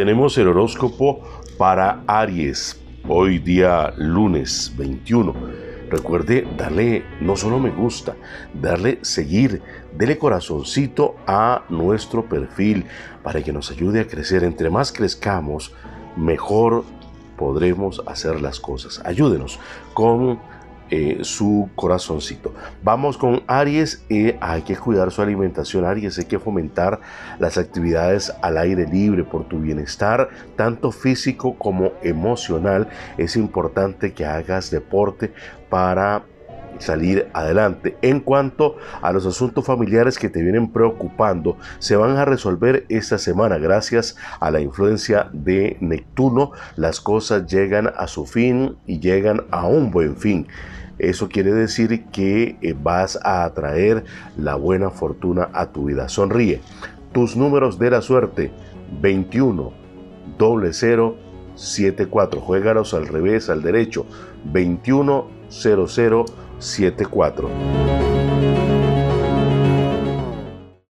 Tenemos el horóscopo para Aries, hoy día lunes 21. Recuerde darle no solo me gusta, darle seguir, dele corazoncito a nuestro perfil para que nos ayude a crecer. Entre más crezcamos, mejor podremos hacer las cosas. Ayúdenos con eh, su corazoncito. Vamos con Aries, eh, hay que cuidar su alimentación, Aries, hay que fomentar las actividades al aire libre por tu bienestar, tanto físico como emocional. Es importante que hagas deporte para salir adelante. En cuanto a los asuntos familiares que te vienen preocupando, se van a resolver esta semana gracias a la influencia de Neptuno. Las cosas llegan a su fin y llegan a un buen fin. Eso quiere decir que eh, vas a atraer la buena fortuna a tu vida. Sonríe. Tus números de la suerte 21 00 74. Juégalos al revés, al derecho. 21 00 74.